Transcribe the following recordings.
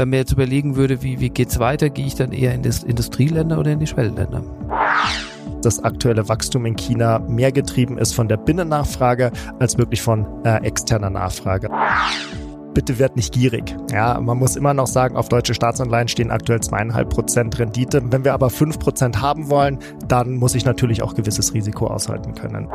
wenn mir jetzt überlegen würde, wie, wie es weiter, gehe ich dann eher in das Industrieländer oder in die Schwellenländer? das aktuelle Wachstum in China mehr getrieben ist von der Binnennachfrage als wirklich von äh, externer Nachfrage. Bitte werd nicht gierig. Ja, man muss immer noch sagen, auf deutsche Staatsanleihen stehen aktuell zweieinhalb Prozent Rendite. Wenn wir aber fünf Prozent haben wollen, dann muss ich natürlich auch gewisses Risiko aushalten können.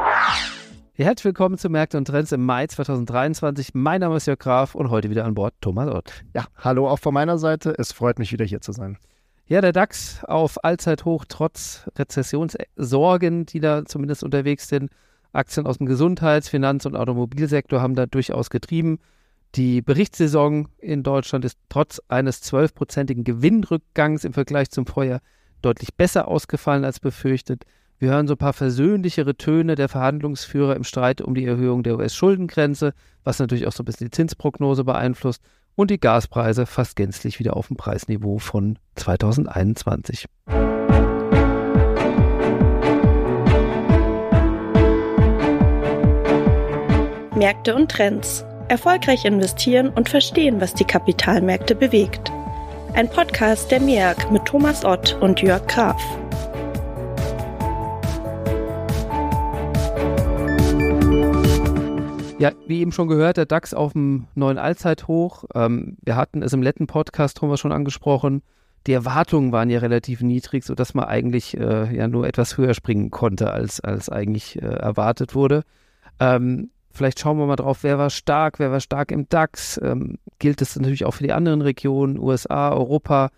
Herzlich willkommen zu Märkte und Trends im Mai 2023. Mein Name ist Jörg Graf und heute wieder an Bord Thomas Ott. Ja, hallo auch von meiner Seite. Es freut mich wieder hier zu sein. Ja, der DAX auf Allzeithoch trotz Rezessionssorgen, die da zumindest unterwegs sind. Aktien aus dem Gesundheits-, Finanz- und Automobilsektor haben da durchaus getrieben. Die Berichtssaison in Deutschland ist trotz eines zwölfprozentigen Gewinnrückgangs im Vergleich zum Vorjahr deutlich besser ausgefallen als befürchtet. Wir hören so ein paar versöhnlichere Töne der Verhandlungsführer im Streit um die Erhöhung der US-Schuldengrenze, was natürlich auch so ein bisschen die Zinsprognose beeinflusst und die Gaspreise fast gänzlich wieder auf dem Preisniveau von 2021. Märkte und Trends. Erfolgreich investieren und verstehen, was die Kapitalmärkte bewegt. Ein Podcast der MEAG mit Thomas Ott und Jörg Graf. Ja, wie eben schon gehört, der DAX auf dem neuen Allzeithoch. Ähm, wir hatten es im letzten Podcast, Thomas, schon angesprochen. Die Erwartungen waren ja relativ niedrig, sodass man eigentlich äh, ja nur etwas höher springen konnte, als, als eigentlich äh, erwartet wurde. Ähm, vielleicht schauen wir mal drauf, wer war stark, wer war stark im DAX. Ähm, gilt das natürlich auch für die anderen Regionen, USA, Europa.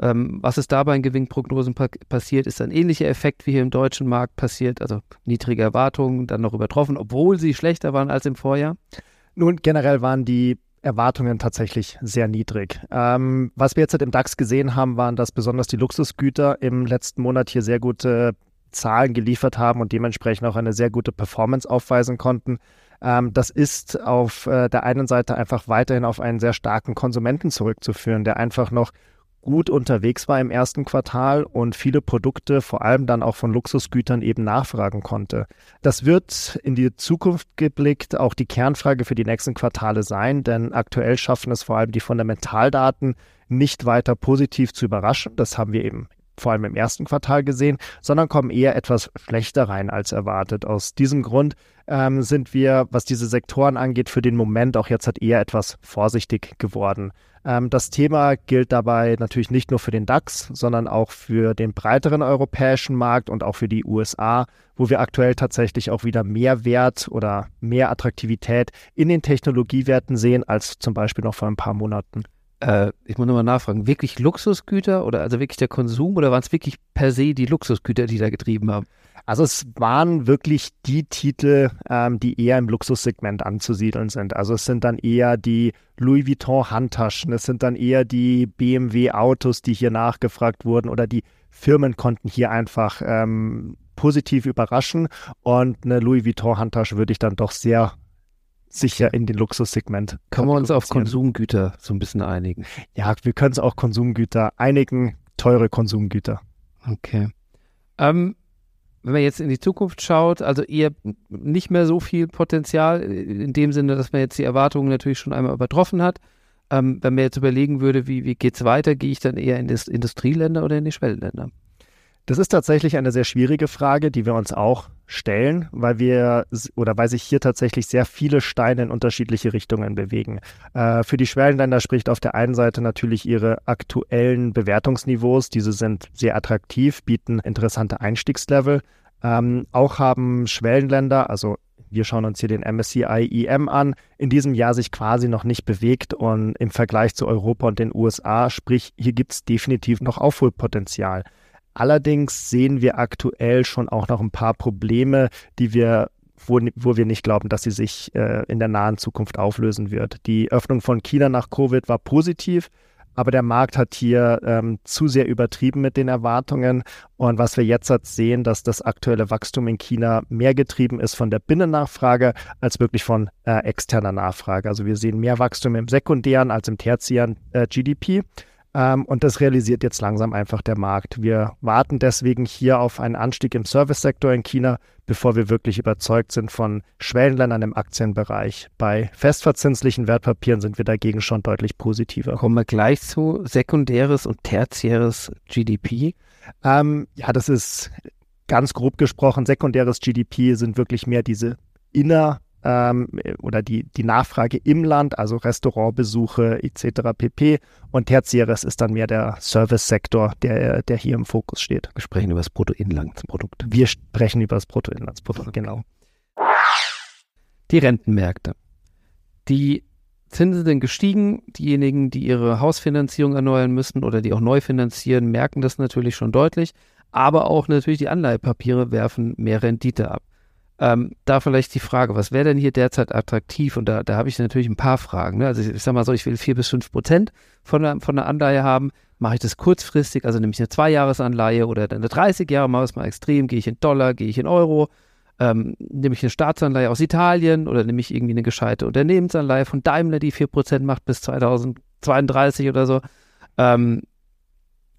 Ähm, was ist dabei in Gewinnprognosen pa passiert, ist ein ähnlicher Effekt wie hier im deutschen Markt passiert, also niedrige Erwartungen dann noch übertroffen, obwohl sie schlechter waren als im Vorjahr? Nun, generell waren die Erwartungen tatsächlich sehr niedrig. Ähm, was wir jetzt halt im DAX gesehen haben, waren, dass besonders die Luxusgüter im letzten Monat hier sehr gute Zahlen geliefert haben und dementsprechend auch eine sehr gute Performance aufweisen konnten. Ähm, das ist auf äh, der einen Seite einfach weiterhin auf einen sehr starken Konsumenten zurückzuführen, der einfach noch gut unterwegs war im ersten Quartal und viele Produkte, vor allem dann auch von Luxusgütern, eben nachfragen konnte. Das wird in die Zukunft geblickt auch die Kernfrage für die nächsten Quartale sein, denn aktuell schaffen es vor allem die Fundamentaldaten nicht weiter positiv zu überraschen. Das haben wir eben vor allem im ersten Quartal gesehen, sondern kommen eher etwas schlechter rein als erwartet. Aus diesem Grund ähm, sind wir, was diese Sektoren angeht, für den Moment auch jetzt halt eher etwas vorsichtig geworden. Ähm, das Thema gilt dabei natürlich nicht nur für den DAX, sondern auch für den breiteren europäischen Markt und auch für die USA, wo wir aktuell tatsächlich auch wieder mehr Wert oder mehr Attraktivität in den Technologiewerten sehen als zum Beispiel noch vor ein paar Monaten. Äh, ich muss nochmal nachfragen, wirklich Luxusgüter oder also wirklich der Konsum oder waren es wirklich per se die Luxusgüter, die da getrieben haben? Also es waren wirklich die Titel, ähm, die eher im Luxussegment anzusiedeln sind. Also es sind dann eher die Louis Vuitton Handtaschen, es sind dann eher die BMW Autos, die hier nachgefragt wurden oder die Firmen konnten hier einfach ähm, positiv überraschen und eine Louis Vuitton Handtasche würde ich dann doch sehr sicher in den Luxussegment. Können wir uns auf Konsumgüter so ein bisschen einigen? Ja, wir können es auch Konsumgüter einigen, teure Konsumgüter. Okay. Ähm, wenn man jetzt in die Zukunft schaut, also eher nicht mehr so viel Potenzial, in dem Sinne, dass man jetzt die Erwartungen natürlich schon einmal übertroffen hat. Ähm, wenn man jetzt überlegen würde, wie, wie geht es weiter, gehe ich dann eher in das Industrieländer oder in die Schwellenländer? Das ist tatsächlich eine sehr schwierige Frage, die wir uns auch stellen, weil wir oder weil sich hier tatsächlich sehr viele Steine in unterschiedliche Richtungen bewegen. Äh, für die Schwellenländer spricht auf der einen Seite natürlich ihre aktuellen Bewertungsniveaus. Diese sind sehr attraktiv, bieten interessante Einstiegslevel. Ähm, auch haben Schwellenländer, also wir schauen uns hier den MSCI EM an, in diesem Jahr sich quasi noch nicht bewegt und im Vergleich zu Europa und den USA, sprich, hier gibt es definitiv noch Aufholpotenzial. Allerdings sehen wir aktuell schon auch noch ein paar Probleme, die wir wo, wo, wir nicht glauben, dass sie sich äh, in der nahen Zukunft auflösen wird. Die Öffnung von China nach Covid war positiv, aber der Markt hat hier ähm, zu sehr übertrieben mit den Erwartungen. Und was wir jetzt sehen, dass das aktuelle Wachstum in China mehr getrieben ist von der Binnennachfrage als wirklich von äh, externer Nachfrage. Also wir sehen mehr Wachstum im sekundären als im tertiären äh, GDP. Ähm, und das realisiert jetzt langsam einfach der Markt. Wir warten deswegen hier auf einen Anstieg im Service-Sektor in China, bevor wir wirklich überzeugt sind von Schwellenländern im Aktienbereich. Bei festverzinslichen Wertpapieren sind wir dagegen schon deutlich positiver. Kommen wir gleich zu sekundäres und tertiäres GDP. Ähm, ja, das ist ganz grob gesprochen. Sekundäres GDP sind wirklich mehr diese inner ähm, oder die, die Nachfrage im Land, also Restaurantbesuche etc. pp. Und tertiäres ist dann mehr der Service-Sektor, der, der hier im Fokus steht. Wir sprechen über das Bruttoinlandsprodukt. Wir sprechen über das Bruttoinlandsprodukt, okay. genau. Die Rentenmärkte. Die Zinsen sind gestiegen. Diejenigen, die ihre Hausfinanzierung erneuern müssen oder die auch neu finanzieren, merken das natürlich schon deutlich. Aber auch natürlich die Anleihepapiere werfen mehr Rendite ab. Ähm, da vielleicht die Frage, was wäre denn hier derzeit attraktiv? Und da, da habe ich natürlich ein paar Fragen. Ne? Also ich, ich sage mal so, ich will vier bis fünf Prozent von der, von der Anleihe haben. Mache ich das kurzfristig, also nehme ich eine Zweijahresanleihe oder eine 30 Jahre, mache es mal extrem, gehe ich in Dollar, gehe ich in Euro, ähm, nehme ich eine Staatsanleihe aus Italien oder nehme ich irgendwie eine gescheite Unternehmensanleihe von Daimler, die vier Prozent macht bis 2032 oder so. Ähm,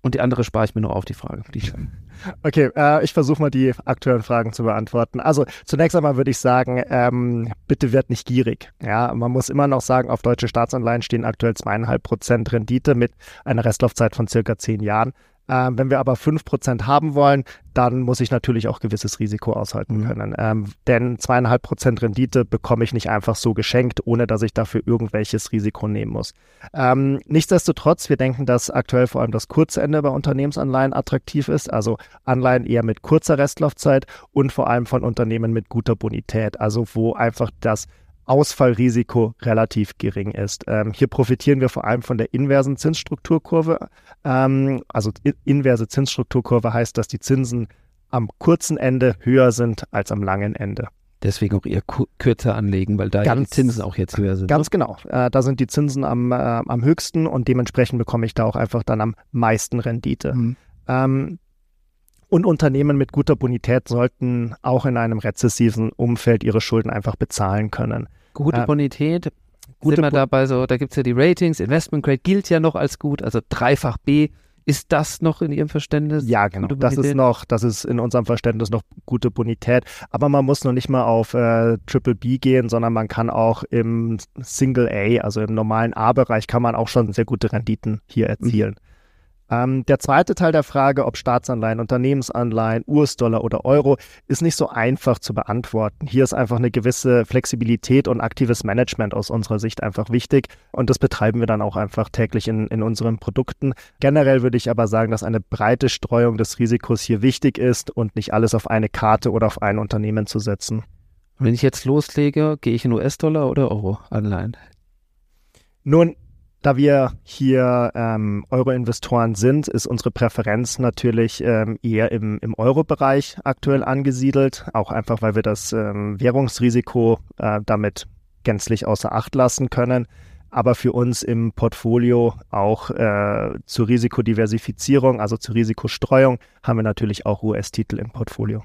und die andere spare ich mir noch auf, die Frage. Die Okay, äh, ich versuche mal die aktuellen Fragen zu beantworten. Also zunächst einmal würde ich sagen, ähm, bitte wird nicht gierig. Ja, man muss immer noch sagen, auf deutsche Staatsanleihen stehen aktuell zweieinhalb Prozent Rendite mit einer Restlaufzeit von circa zehn Jahren. Ähm, wenn wir aber 5% haben wollen, dann muss ich natürlich auch gewisses Risiko aushalten mhm. können. Ähm, denn zweieinhalb Prozent Rendite bekomme ich nicht einfach so geschenkt, ohne dass ich dafür irgendwelches Risiko nehmen muss. Ähm, nichtsdestotrotz, wir denken, dass aktuell vor allem das Kurzende bei Unternehmensanleihen attraktiv ist, also Anleihen eher mit kurzer Restlaufzeit und vor allem von Unternehmen mit guter Bonität, also wo einfach das Ausfallrisiko relativ gering ist. Ähm, hier profitieren wir vor allem von der inversen Zinsstrukturkurve. Ähm, also inverse Zinsstrukturkurve heißt, dass die Zinsen am kurzen Ende höher sind als am langen Ende. Deswegen auch eher kürzer anlegen, weil da ganz, die Zinsen auch jetzt höher sind. Ganz ne? genau. Äh, da sind die Zinsen am, äh, am höchsten und dementsprechend bekomme ich da auch einfach dann am meisten Rendite. Mhm. Ähm, und Unternehmen mit guter Bonität sollten auch in einem rezessiven Umfeld ihre Schulden einfach bezahlen können. Gute Bonität, gute sind wir dabei so, da gibt es ja die Ratings, Investment Grade gilt ja noch als gut, also dreifach B. Ist das noch in Ihrem Verständnis? Ja, genau. Das ist noch, das ist in unserem Verständnis noch gute Bonität. Aber man muss noch nicht mal auf äh, Triple B gehen, sondern man kann auch im Single A, also im normalen A-Bereich, kann man auch schon sehr gute Renditen hier erzielen. Mhm. Ähm, der zweite Teil der Frage, ob Staatsanleihen, Unternehmensanleihen, US-Dollar oder Euro, ist nicht so einfach zu beantworten. Hier ist einfach eine gewisse Flexibilität und aktives Management aus unserer Sicht einfach wichtig und das betreiben wir dann auch einfach täglich in, in unseren Produkten. Generell würde ich aber sagen, dass eine breite Streuung des Risikos hier wichtig ist und nicht alles auf eine Karte oder auf ein Unternehmen zu setzen. Wenn ich jetzt loslege, gehe ich in US-Dollar oder Euro-Anleihen? Nun, da wir hier ähm, Euro-Investoren sind, ist unsere Präferenz natürlich ähm, eher im, im Euro-Bereich aktuell angesiedelt, auch einfach, weil wir das ähm, Währungsrisiko äh, damit gänzlich außer Acht lassen können. Aber für uns im Portfolio auch äh, zur Risikodiversifizierung, also zur Risikostreuung, haben wir natürlich auch US-Titel im Portfolio.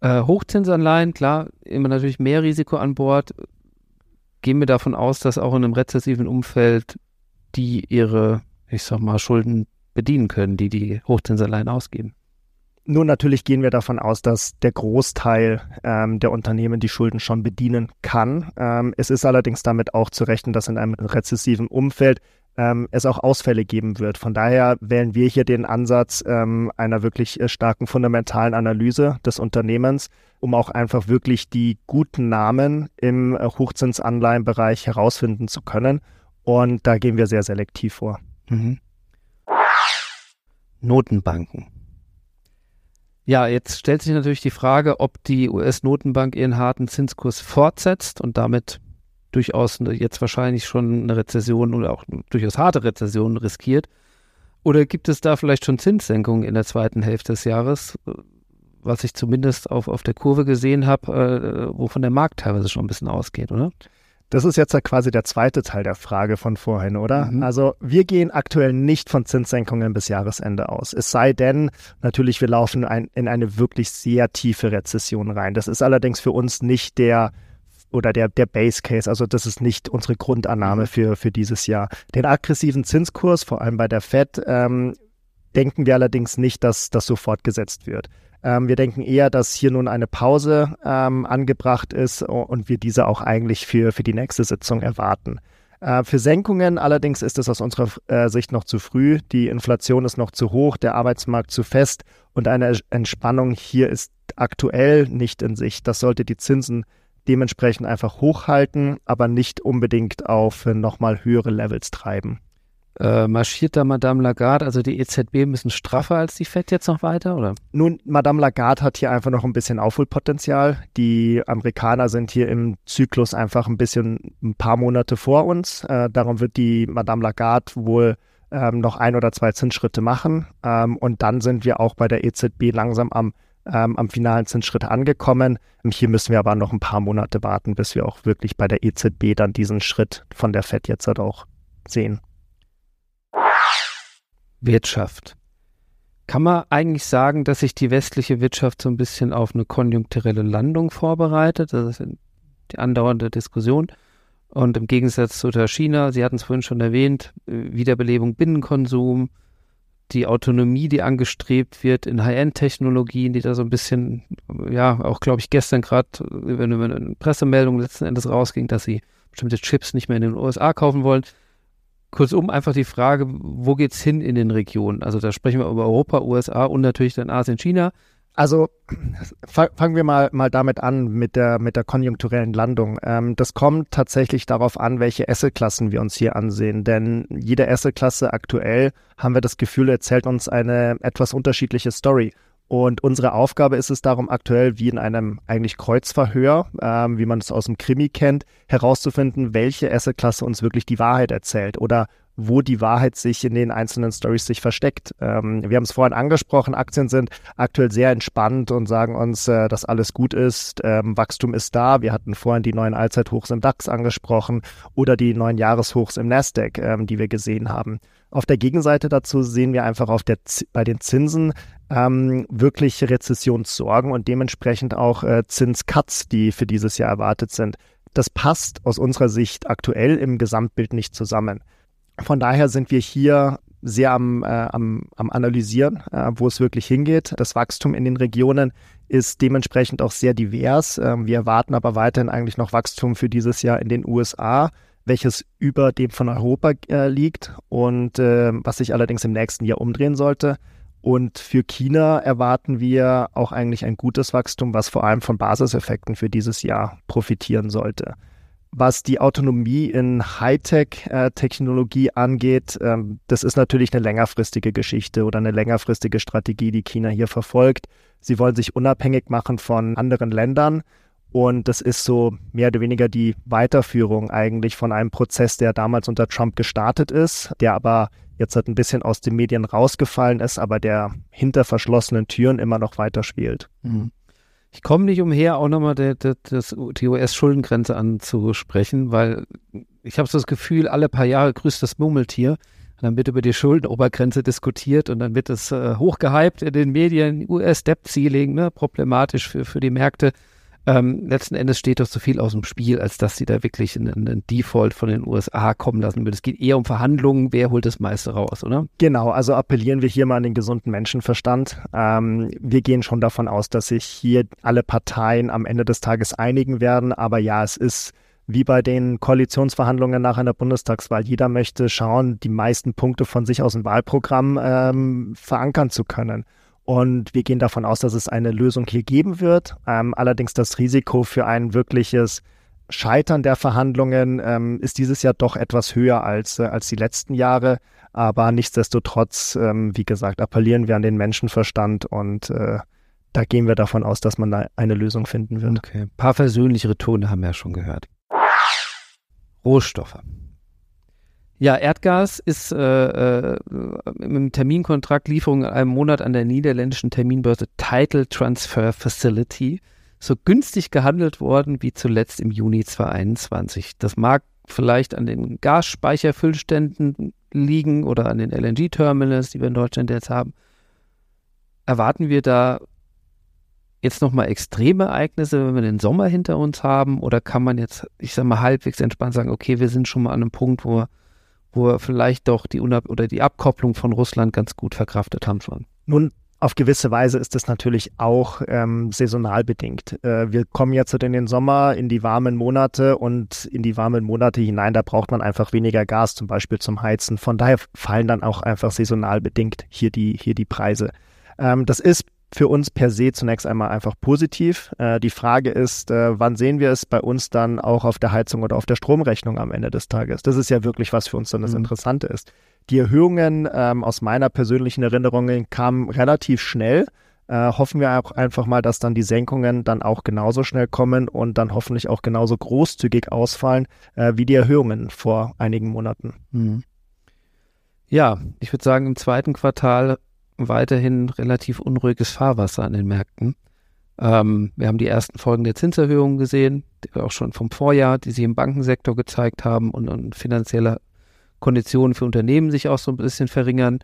Äh, Hochzinsanleihen, klar, immer natürlich mehr Risiko an Bord gehen wir davon aus, dass auch in einem rezessiven Umfeld die ihre, ich sag mal, Schulden bedienen können, die die Hochzinsanleihen ausgeben. Nun, natürlich gehen wir davon aus, dass der Großteil ähm, der Unternehmen die Schulden schon bedienen kann. Ähm, es ist allerdings damit auch zu rechnen, dass in einem rezessiven Umfeld ähm, es auch Ausfälle geben wird. Von daher wählen wir hier den Ansatz ähm, einer wirklich äh, starken fundamentalen Analyse des Unternehmens, um auch einfach wirklich die guten Namen im äh, Hochzinsanleihenbereich herausfinden zu können. Und da gehen wir sehr selektiv vor. Mhm. Notenbanken. Ja, jetzt stellt sich natürlich die Frage, ob die US-Notenbank ihren harten Zinskurs fortsetzt und damit durchaus jetzt wahrscheinlich schon eine Rezession oder auch durchaus harte Rezession riskiert? Oder gibt es da vielleicht schon Zinssenkungen in der zweiten Hälfte des Jahres, was ich zumindest auf, auf der Kurve gesehen habe, äh, wovon der Markt teilweise schon ein bisschen ausgeht, oder? Das ist jetzt ja quasi der zweite Teil der Frage von vorhin, oder? Mhm. Also wir gehen aktuell nicht von Zinssenkungen bis Jahresende aus. Es sei denn, natürlich, wir laufen ein, in eine wirklich sehr tiefe Rezession rein. Das ist allerdings für uns nicht der oder der, der Base Case. Also das ist nicht unsere Grundannahme mhm. für, für dieses Jahr. Den aggressiven Zinskurs, vor allem bei der Fed, ähm, denken wir allerdings nicht, dass das so fortgesetzt wird. Ähm, wir denken eher, dass hier nun eine Pause ähm, angebracht ist und wir diese auch eigentlich für, für die nächste Sitzung erwarten. Äh, für Senkungen allerdings ist es aus unserer äh, Sicht noch zu früh. Die Inflation ist noch zu hoch, der Arbeitsmarkt zu fest und eine Entspannung hier ist aktuell nicht in Sicht. Das sollte die Zinsen dementsprechend einfach hochhalten, aber nicht unbedingt auf nochmal höhere Levels treiben. Äh, marschiert da Madame Lagarde, also die EZB ein bisschen straffer als die FED jetzt noch weiter, oder? Nun, Madame Lagarde hat hier einfach noch ein bisschen Aufholpotenzial. Die Amerikaner sind hier im Zyklus einfach ein bisschen ein paar Monate vor uns. Äh, darum wird die Madame Lagarde wohl ähm, noch ein oder zwei Zinsschritte machen. Ähm, und dann sind wir auch bei der EZB langsam am, ähm, am finalen Zinsschritt angekommen. Hier müssen wir aber noch ein paar Monate warten, bis wir auch wirklich bei der EZB dann diesen Schritt von der FED jetzt halt auch sehen. Wirtschaft. Kann man eigentlich sagen, dass sich die westliche Wirtschaft so ein bisschen auf eine konjunkturelle Landung vorbereitet? Das ist die andauernde Diskussion. Und im Gegensatz zu der China, Sie hatten es vorhin schon erwähnt, Wiederbelebung Binnenkonsum, die Autonomie, die angestrebt wird in High-End-Technologien, die da so ein bisschen, ja, auch glaube ich gestern gerade über eine Pressemeldung letzten Endes rausging, dass sie bestimmte Chips nicht mehr in den USA kaufen wollen. Kurzum einfach die Frage, wo geht's hin in den Regionen? Also da sprechen wir über Europa, USA und natürlich dann Asien, China. Also fangen wir mal, mal damit an mit der, mit der konjunkturellen Landung. Ähm, das kommt tatsächlich darauf an, welche Assetklassen wir uns hier ansehen. Denn jede Assetklasse aktuell, haben wir das Gefühl, erzählt uns eine etwas unterschiedliche Story. Und unsere Aufgabe ist es darum, aktuell wie in einem eigentlich Kreuzverhör, ähm, wie man es aus dem Krimi kennt, herauszufinden, welche Assetklasse uns wirklich die Wahrheit erzählt oder wo die Wahrheit sich in den einzelnen Stories sich versteckt. Ähm, wir haben es vorhin angesprochen, Aktien sind aktuell sehr entspannt und sagen uns, äh, dass alles gut ist, ähm, Wachstum ist da. Wir hatten vorhin die neuen Allzeithochs im DAX angesprochen oder die neuen Jahreshochs im Nasdaq, ähm, die wir gesehen haben. Auf der Gegenseite dazu sehen wir einfach auf der, bei den Zinsen ähm, wirklich Rezessionssorgen und dementsprechend auch äh, Zinscuts, die für dieses Jahr erwartet sind. Das passt aus unserer Sicht aktuell im Gesamtbild nicht zusammen. Von daher sind wir hier sehr am, äh, am, am Analysieren, äh, wo es wirklich hingeht. Das Wachstum in den Regionen ist dementsprechend auch sehr divers. Ähm, wir erwarten aber weiterhin eigentlich noch Wachstum für dieses Jahr in den USA welches über dem von Europa äh, liegt und äh, was sich allerdings im nächsten Jahr umdrehen sollte. Und für China erwarten wir auch eigentlich ein gutes Wachstum, was vor allem von Basiseffekten für dieses Jahr profitieren sollte. Was die Autonomie in Hightech-Technologie angeht, ähm, das ist natürlich eine längerfristige Geschichte oder eine längerfristige Strategie, die China hier verfolgt. Sie wollen sich unabhängig machen von anderen Ländern und das ist so mehr oder weniger die Weiterführung eigentlich von einem Prozess, der damals unter Trump gestartet ist, der aber jetzt halt ein bisschen aus den Medien rausgefallen ist, aber der hinter verschlossenen Türen immer noch weiterspielt. Mhm. Ich komme nicht umher, auch nochmal die, US-Schuldengrenze anzusprechen, weil ich habe so das Gefühl, alle paar Jahre grüßt das Murmeltier. Dann wird über die Schuldenobergrenze diskutiert und dann wird es äh, hochgehypt in den Medien, US-Debt-Ceiling, ne, problematisch für, für die Märkte. Ähm, letzten Endes steht doch so viel aus dem Spiel, als dass sie da wirklich einen, einen Default von den USA kommen lassen würden. Es geht eher um Verhandlungen, wer holt das meiste raus, oder? Genau, also appellieren wir hier mal an den gesunden Menschenverstand. Ähm, wir gehen schon davon aus, dass sich hier alle Parteien am Ende des Tages einigen werden. Aber ja, es ist wie bei den Koalitionsverhandlungen nach einer Bundestagswahl. Jeder möchte schauen, die meisten Punkte von sich aus dem Wahlprogramm ähm, verankern zu können. Und wir gehen davon aus, dass es eine Lösung hier geben wird. Ähm, allerdings das Risiko für ein wirkliches Scheitern der Verhandlungen ähm, ist dieses Jahr doch etwas höher als, äh, als die letzten Jahre. Aber nichtsdestotrotz, ähm, wie gesagt, appellieren wir an den Menschenverstand und äh, da gehen wir davon aus, dass man da eine Lösung finden wird. Okay, ein paar versöhnlichere Tone haben wir ja schon gehört. Rohstoffe. Ja, Erdgas ist äh, äh, im Terminkontrakt Lieferung in einem Monat an der niederländischen Terminbörse Title Transfer Facility so günstig gehandelt worden wie zuletzt im Juni 2021. Das mag vielleicht an den Gasspeicherfüllständen liegen oder an den LNG-Terminals, die wir in Deutschland jetzt haben. Erwarten wir da jetzt nochmal extreme Ereignisse, wenn wir den Sommer hinter uns haben? Oder kann man jetzt, ich sag mal, halbwegs entspannt sagen, okay, wir sind schon mal an einem Punkt, wo, wo wir vielleicht doch die Unab oder die Abkopplung von Russland ganz gut verkraftet haben schon? Nun, auf gewisse Weise ist es natürlich auch ähm, saisonal bedingt. Äh, wir kommen jetzt in den Sommer, in die warmen Monate und in die warmen Monate hinein, da braucht man einfach weniger Gas, zum Beispiel zum Heizen. Von daher fallen dann auch einfach saisonal bedingt hier die, hier die Preise. Ähm, das ist für uns per se zunächst einmal einfach positiv. Äh, die Frage ist, äh, wann sehen wir es bei uns dann auch auf der Heizung oder auf der Stromrechnung am Ende des Tages? Das ist ja wirklich, was für uns dann das mhm. Interessante ist. Die Erhöhungen ähm, aus meiner persönlichen Erinnerung kamen relativ schnell. Äh, hoffen wir auch einfach mal, dass dann die Senkungen dann auch genauso schnell kommen und dann hoffentlich auch genauso großzügig ausfallen äh, wie die Erhöhungen vor einigen Monaten. Mhm. Ja, ich würde sagen, im zweiten Quartal weiterhin relativ unruhiges Fahrwasser an den Märkten. Ähm, wir haben die ersten Folgen der Zinserhöhungen gesehen, auch schon vom Vorjahr, die sich im Bankensektor gezeigt haben und, und finanzielle Konditionen für Unternehmen sich auch so ein bisschen verringern.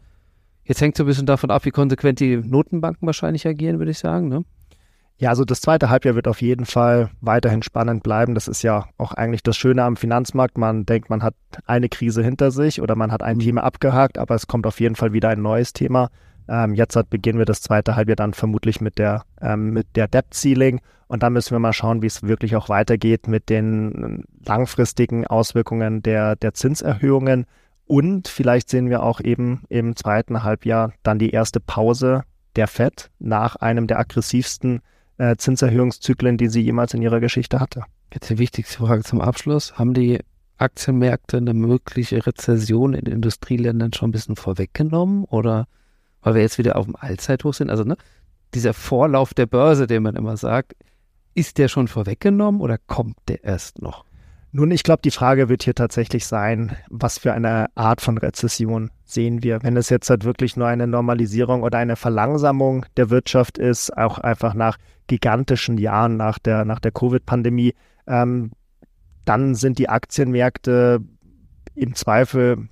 Jetzt hängt so ein bisschen davon ab, wie konsequent die Notenbanken wahrscheinlich agieren, würde ich sagen. Ne? Ja, also das zweite Halbjahr wird auf jeden Fall weiterhin spannend bleiben. Das ist ja auch eigentlich das Schöne am Finanzmarkt. Man denkt, man hat eine Krise hinter sich oder man hat ein mhm. Thema abgehakt, aber es kommt auf jeden Fall wieder ein neues Thema. Ähm, jetzt hat, beginnen wir das zweite Halbjahr dann vermutlich mit der, ähm, mit der Debt Ceiling und dann müssen wir mal schauen, wie es wirklich auch weitergeht mit den langfristigen Auswirkungen der, der Zinserhöhungen. Und vielleicht sehen wir auch eben im zweiten Halbjahr dann die erste Pause der FED nach einem der aggressivsten äh, Zinserhöhungszyklen, die sie jemals in ihrer Geschichte hatte. Jetzt die wichtigste Frage zum Abschluss. Haben die Aktienmärkte eine mögliche Rezession in Industrieländern schon ein bisschen vorweggenommen oder weil wir jetzt wieder auf dem Allzeithoch sind. Also ne, dieser Vorlauf der Börse, den man immer sagt, ist der schon vorweggenommen oder kommt der erst noch? Nun, ich glaube, die Frage wird hier tatsächlich sein, was für eine Art von Rezession sehen wir. Wenn es jetzt halt wirklich nur eine Normalisierung oder eine Verlangsamung der Wirtschaft ist, auch einfach nach gigantischen Jahren nach der, nach der Covid-Pandemie, ähm, dann sind die Aktienmärkte im Zweifel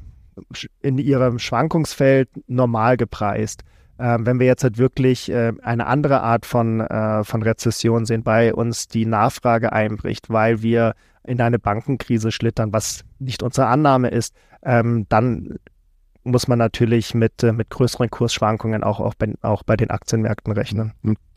in ihrem Schwankungsfeld normal gepreist. Ähm, wenn wir jetzt halt wirklich äh, eine andere Art von, äh, von Rezession sehen, bei uns die Nachfrage einbricht, weil wir in eine Bankenkrise schlittern, was nicht unsere Annahme ist, ähm, dann muss man natürlich mit, äh, mit größeren Kursschwankungen auch, auch, bei, auch bei den Aktienmärkten rechnen.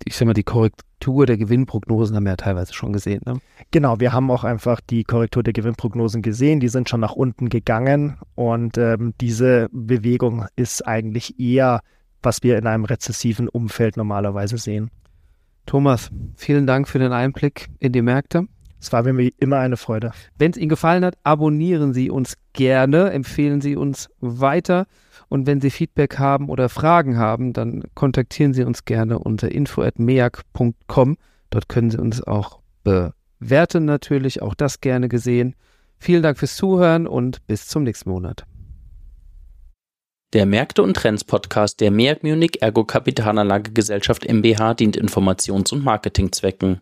Ich sage mal, die Korrektur der Gewinnprognosen haben wir ja teilweise schon gesehen. Ne? Genau, wir haben auch einfach die Korrektur der Gewinnprognosen gesehen. Die sind schon nach unten gegangen und ähm, diese Bewegung ist eigentlich eher, was wir in einem rezessiven Umfeld normalerweise sehen. Thomas, vielen Dank für den Einblick in die Märkte. Es war mir immer eine Freude. Wenn es Ihnen gefallen hat, abonnieren Sie uns gerne, empfehlen Sie uns weiter. Und wenn Sie Feedback haben oder Fragen haben, dann kontaktieren Sie uns gerne unter info.meag.com. Dort können Sie uns auch bewerten natürlich, auch das gerne gesehen. Vielen Dank fürs Zuhören und bis zum nächsten Monat. Der Märkte und Trends Podcast der MEAG Munich Ergo Kapitalanlage Gesellschaft MBH dient Informations- und Marketingzwecken.